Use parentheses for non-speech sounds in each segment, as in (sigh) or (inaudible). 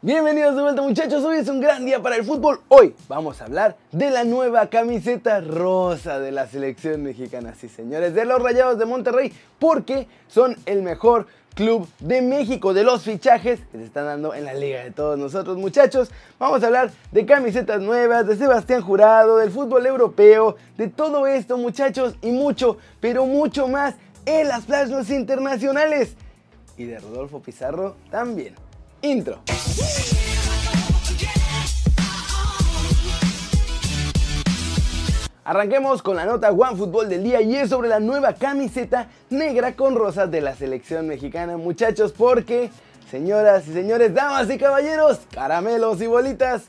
Bienvenidos de vuelta muchachos, hoy es un gran día para el fútbol. Hoy vamos a hablar de la nueva camiseta rosa de la selección mexicana, sí señores, de los Rayados de Monterrey, porque son el mejor club de México, de los fichajes que se están dando en la liga de todos nosotros muchachos. Vamos a hablar de camisetas nuevas, de Sebastián Jurado, del fútbol europeo, de todo esto muchachos y mucho, pero mucho más en las plasmas internacionales. Y de Rodolfo Pizarro también. Intro. Arranquemos con la nota One Fútbol del día y es sobre la nueva camiseta negra con rosas de la selección mexicana, muchachos, porque, señoras y señores, damas y caballeros, caramelos y bolitas,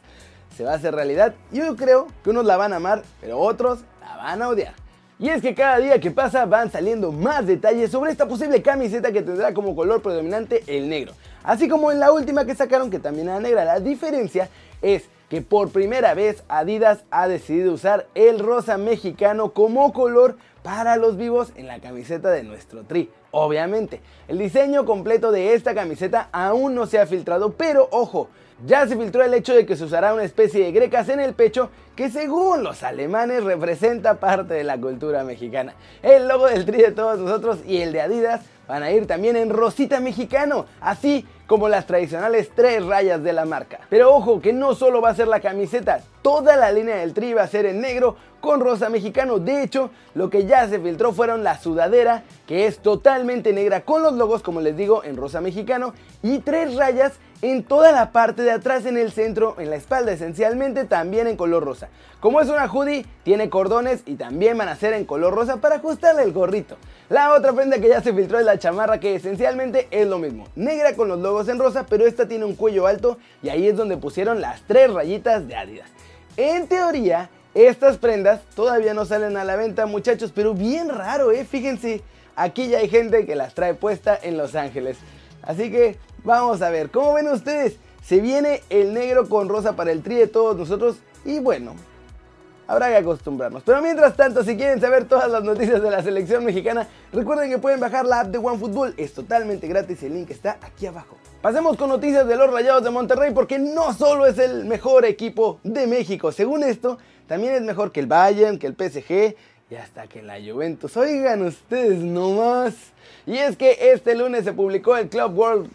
se va a hacer realidad. Yo creo que unos la van a amar, pero otros la van a odiar. Y es que cada día que pasa van saliendo más detalles sobre esta posible camiseta que tendrá como color predominante el negro. Así como en la última que sacaron que también era negra. La diferencia es que por primera vez Adidas ha decidido usar el rosa mexicano como color para los vivos en la camiseta de nuestro tri. Obviamente, el diseño completo de esta camiseta aún no se ha filtrado, pero ojo, ya se filtró el hecho de que se usará una especie de grecas en el pecho que según los alemanes representa parte de la cultura mexicana. El logo del tri de todos nosotros y el de Adidas van a ir también en rosita mexicano, así como las tradicionales tres rayas de la marca. Pero ojo que no solo va a ser la camiseta, toda la línea del tri va a ser en negro con rosa mexicano. De hecho, lo que ya se filtró fueron la sudadera, que es totalmente negra con los logos, como les digo, en rosa mexicano y tres rayas en toda la parte de atrás, en el centro, en la espalda esencialmente también en color rosa. Como es una hoodie, tiene cordones y también van a ser en color rosa para ajustarle el gorrito. La otra prenda que ya se filtró es la chamarra que esencialmente es lo mismo, negra con los logos en rosa, pero esta tiene un cuello alto y ahí es donde pusieron las tres rayitas de Adidas. En teoría, estas prendas todavía no salen a la venta muchachos, pero bien raro, ¿eh? Fíjense, aquí ya hay gente que las trae puesta en Los Ángeles. Así que vamos a ver, ¿cómo ven ustedes? Se viene el negro con rosa para el tri de todos nosotros y bueno, habrá que acostumbrarnos. Pero mientras tanto, si quieren saber todas las noticias de la selección mexicana, recuerden que pueden bajar la app de OneFootball, es totalmente gratis el link está aquí abajo. Pasemos con noticias de los Rayados de Monterrey porque no solo es el mejor equipo de México, según esto, también es mejor que el Bayern, que el PSG y hasta que la Juventus. Oigan ustedes nomás. Y es que este lunes se publicó el Club World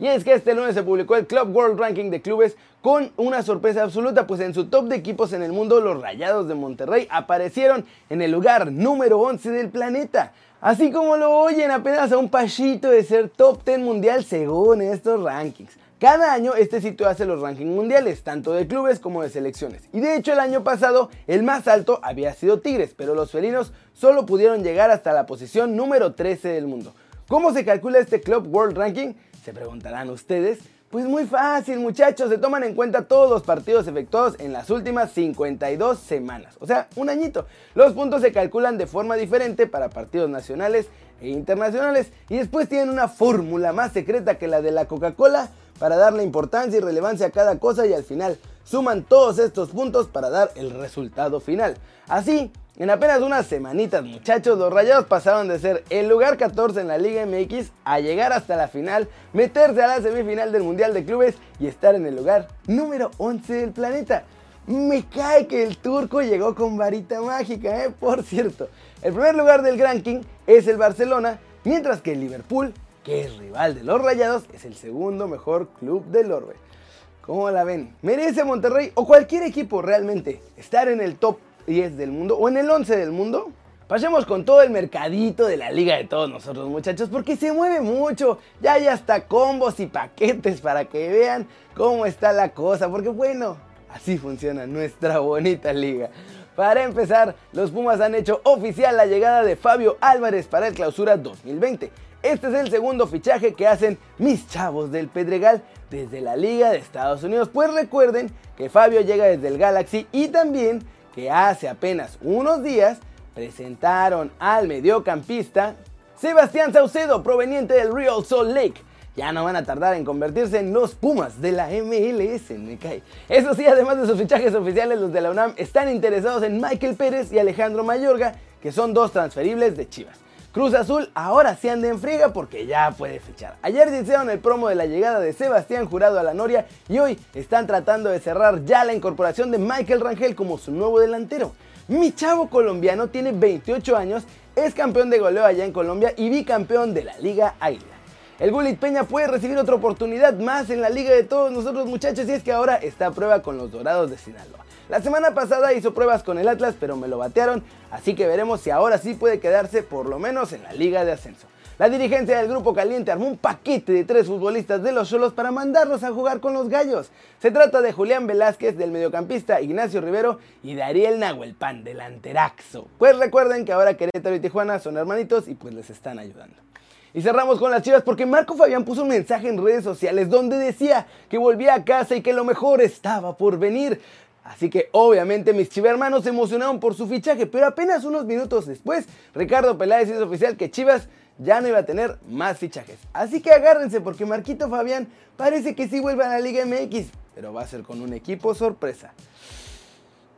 y es que este lunes se publicó el Club World Ranking de clubes con una sorpresa absoluta, pues en su top de equipos en el mundo, los Rayados de Monterrey aparecieron en el lugar número 11 del planeta. Así como lo oyen, apenas a un pasito de ser top 10 mundial según estos rankings. Cada año este sitio hace los rankings mundiales, tanto de clubes como de selecciones. Y de hecho el año pasado el más alto había sido Tigres, pero los felinos solo pudieron llegar hasta la posición número 13 del mundo. ¿Cómo se calcula este Club World Ranking? Se preguntarán ustedes. Pues muy fácil muchachos, se toman en cuenta todos los partidos efectuados en las últimas 52 semanas, o sea, un añito. Los puntos se calculan de forma diferente para partidos nacionales e internacionales y después tienen una fórmula más secreta que la de la Coca-Cola para darle importancia y relevancia a cada cosa y al final suman todos estos puntos para dar el resultado final. Así, en apenas unas semanitas, muchachos, los Rayados pasaron de ser el lugar 14 en la Liga MX a llegar hasta la final, meterse a la semifinal del Mundial de Clubes y estar en el lugar número 11 del planeta. Me cae que el turco llegó con varita mágica, ¿eh? Por cierto, el primer lugar del ranking es el Barcelona, mientras que el Liverpool, que es rival de los Rayados, es el segundo mejor club del orbe. ¿Cómo la ven? ¿Merece Monterrey o cualquier equipo realmente estar en el top 10 del mundo o en el 11 del mundo. Pasemos con todo el mercadito de la liga de todos nosotros muchachos porque se mueve mucho. Ya hay hasta combos y paquetes para que vean cómo está la cosa. Porque bueno, así funciona nuestra bonita liga. Para empezar, los Pumas han hecho oficial la llegada de Fabio Álvarez para el clausura 2020. Este es el segundo fichaje que hacen mis chavos del Pedregal desde la Liga de Estados Unidos. Pues recuerden que Fabio llega desde el Galaxy y también que hace apenas unos días presentaron al mediocampista Sebastián Saucedo, proveniente del Real Salt Lake. Ya no van a tardar en convertirse en los Pumas de la MLS. Eso sí, además de sus fichajes oficiales, los de la UNAM están interesados en Michael Pérez y Alejandro Mayorga, que son dos transferibles de Chivas. Cruz Azul ahora sí anda en friega porque ya puede fichar. Ayer hicieron el promo de la llegada de Sebastián Jurado a la Noria y hoy están tratando de cerrar ya la incorporación de Michael Rangel como su nuevo delantero. Mi chavo colombiano tiene 28 años, es campeón de goleo allá en Colombia y bicampeón de la Liga Águila. El Gulit Peña puede recibir otra oportunidad más en la liga de todos nosotros muchachos y es que ahora está a prueba con los Dorados de Sinaloa. La semana pasada hizo pruebas con el Atlas, pero me lo batearon, así que veremos si ahora sí puede quedarse por lo menos en la liga de ascenso. La dirigencia del Grupo Caliente armó un paquete de tres futbolistas de los solos para mandarlos a jugar con los gallos. Se trata de Julián Velázquez, del mediocampista Ignacio Rivero y de Ariel Nahuelpan, del Anteraxo. Pues recuerden que ahora Querétaro y Tijuana son hermanitos y pues les están ayudando. Y cerramos con las chivas porque Marco Fabián puso un mensaje en redes sociales donde decía que volvía a casa y que lo mejor estaba por venir. Así que obviamente mis chivermanos se emocionaron por su fichaje, pero apenas unos minutos después, Ricardo Peláez hizo oficial que Chivas ya no iba a tener más fichajes. Así que agárrense porque Marquito Fabián parece que sí vuelve a la Liga MX, pero va a ser con un equipo sorpresa.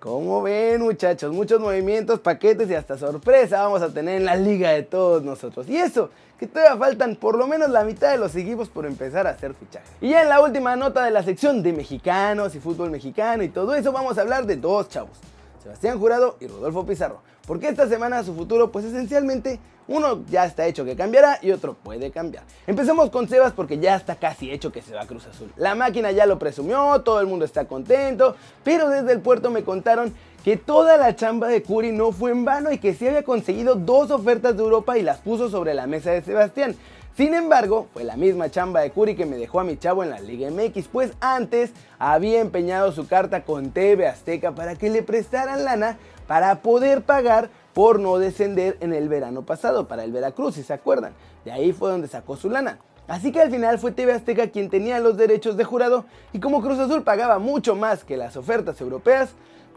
Como ven muchachos, muchos movimientos, paquetes y hasta sorpresa vamos a tener en la liga de todos nosotros. Y eso, que todavía faltan por lo menos la mitad de los equipos por empezar a hacer fichajes. Y ya en la última nota de la sección de mexicanos y fútbol mexicano y todo eso vamos a hablar de dos chavos. Sebastián Jurado y Rodolfo Pizarro. Porque esta semana su futuro, pues esencialmente, uno ya está hecho que cambiará y otro puede cambiar. Empecemos con Sebas porque ya está casi hecho que se va a Cruz Azul. La máquina ya lo presumió, todo el mundo está contento, pero desde el puerto me contaron que toda la chamba de Curi no fue en vano y que sí había conseguido dos ofertas de Europa y las puso sobre la mesa de Sebastián. Sin embargo, fue la misma chamba de Curi que me dejó a mi chavo en la Liga MX, pues antes había empeñado su carta con TV Azteca para que le prestaran lana para poder pagar por no descender en el verano pasado para el Veracruz, si se acuerdan. De ahí fue donde sacó su lana. Así que al final fue TV Azteca quien tenía los derechos de jurado y como Cruz Azul pagaba mucho más que las ofertas europeas,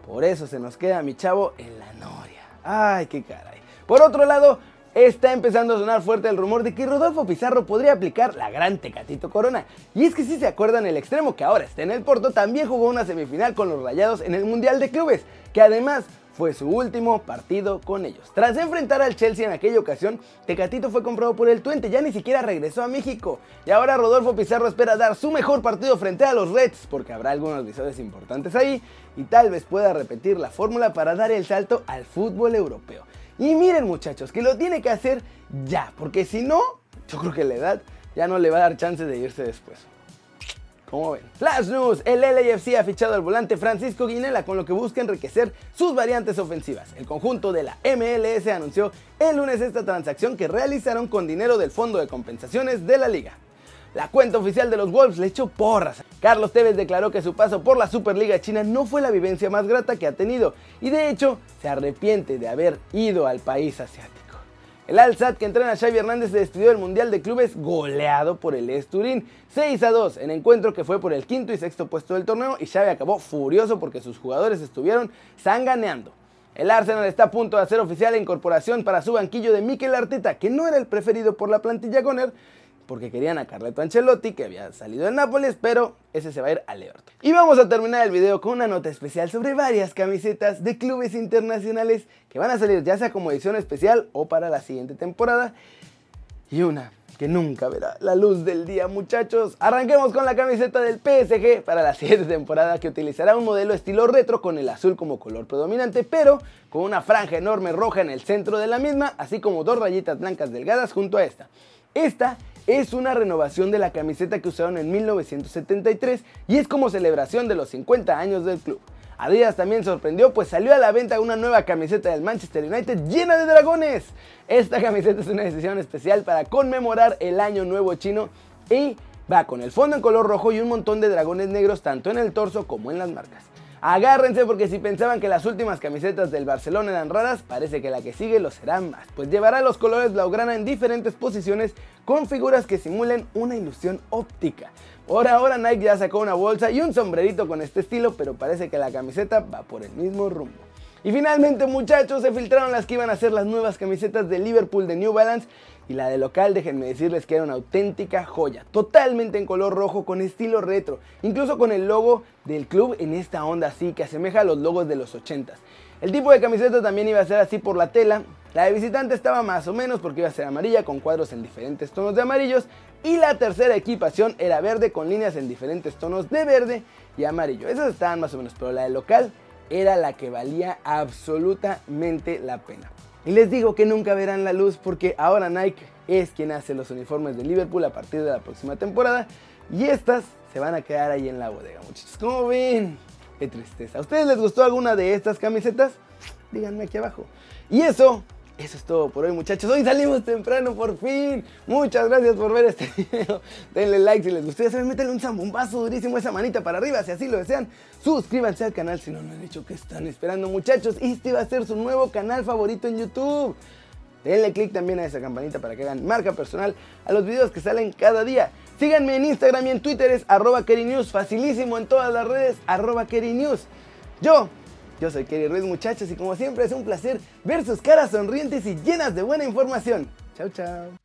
por eso se nos queda mi chavo en la noria. Ay, qué caray. Por otro lado, está empezando a sonar fuerte el rumor de que Rodolfo Pizarro podría aplicar la gran Tecatito Corona. Y es que si se acuerdan, el extremo que ahora está en el Porto también jugó una semifinal con los Rayados en el Mundial de Clubes, que además fue su último partido con ellos. Tras enfrentar al Chelsea en aquella ocasión, Tecatito fue comprado por el Twente, ya ni siquiera regresó a México. Y ahora Rodolfo Pizarro espera dar su mejor partido frente a los Reds, porque habrá algunos visores importantes ahí, y tal vez pueda repetir la fórmula para dar el salto al fútbol europeo. Y miren muchachos, que lo tiene que hacer ya, porque si no, yo creo que la edad ya no le va a dar chance de irse después. ¿Cómo ven? Flash News, el LAFC ha fichado al volante Francisco Guinela con lo que busca enriquecer sus variantes ofensivas. El conjunto de la MLS anunció el lunes esta transacción que realizaron con dinero del Fondo de Compensaciones de la Liga. La cuenta oficial de los Wolves le echó porras. Carlos Tevez declaró que su paso por la Superliga China no fue la vivencia más grata que ha tenido y de hecho se arrepiente de haber ido al país asiático. El Al Sadd que entrena a Xavi Hernández se despidió del Mundial de Clubes goleado por el Esturín 6 a 2 en encuentro que fue por el quinto y sexto puesto del torneo y Xavi acabó furioso porque sus jugadores estuvieron sanganeando. El Arsenal está a punto de hacer oficial la incorporación para su banquillo de Mikel Arteta, que no era el preferido por la plantilla Goner, porque querían a Carleto Ancelotti, que había salido en Nápoles, pero ese se va a ir a Leorte. Y vamos a terminar el video con una nota especial sobre varias camisetas de clubes internacionales que van a salir ya sea como edición especial o para la siguiente temporada. Y una que nunca verá la luz del día, muchachos. Arranquemos con la camiseta del PSG para la (laughs) siguiente temporada que utilizará un modelo estilo retro con el azul como color predominante, pero con una franja enorme roja en el centro de la misma, así como dos rayitas blancas delgadas junto a esta. Esta es una renovación de la camiseta que usaron en 1973 y es como celebración de los 50 años del club. Adidas también sorprendió pues salió a la venta una nueva camiseta del Manchester United llena de dragones. Esta camiseta es una decisión especial para conmemorar el año nuevo chino y va con el fondo en color rojo y un montón de dragones negros tanto en el torso como en las marcas. Agárrense porque si pensaban que las últimas camisetas del Barcelona eran raras, parece que la que sigue lo será más, pues llevará los colores blaugrana en diferentes posiciones con figuras que simulen una ilusión óptica. Por ahora Nike ya sacó una bolsa y un sombrerito con este estilo, pero parece que la camiseta va por el mismo rumbo. Y finalmente muchachos, se filtraron las que iban a ser las nuevas camisetas de Liverpool de New Balance y la de local, déjenme decirles que era una auténtica joya, totalmente en color rojo con estilo retro, incluso con el logo del club en esta onda así que asemeja a los logos de los 80s. El tipo de camiseta también iba a ser así por la tela, La de visitante estaba más o menos porque iba a ser amarilla con cuadros en diferentes tonos de amarillos y la tercera equipación era verde con líneas en diferentes tonos de verde y amarillo. Esas estaban más o menos, pero la de local era la que valía absolutamente la pena. Y les digo que nunca verán la luz porque ahora Nike es quien hace los uniformes de Liverpool a partir de la próxima temporada y estas se van a quedar ahí en la bodega, muchachos. ¿Cómo ven? Qué tristeza. ¿A ustedes les gustó alguna de estas camisetas? Díganme aquí abajo. Y eso eso es todo por hoy muchachos, hoy salimos temprano por fin. Muchas gracias por ver este (laughs) video. Denle like si les gustó, ya saben, métanle un zambombazo durísimo esa manita para arriba si así lo desean. Suscríbanse al canal si no lo han hecho, que están esperando muchachos. Este va a ser su nuevo canal favorito en YouTube. Denle click también a esa campanita para que hagan marca personal a los videos que salen cada día. Síganme en Instagram y en Twitter es arroba facilísimo en todas las redes, arroba. Yo yo soy Kerry Ruiz, muchachos, y como siempre es un placer ver sus caras sonrientes y llenas de buena información. Chao, chao.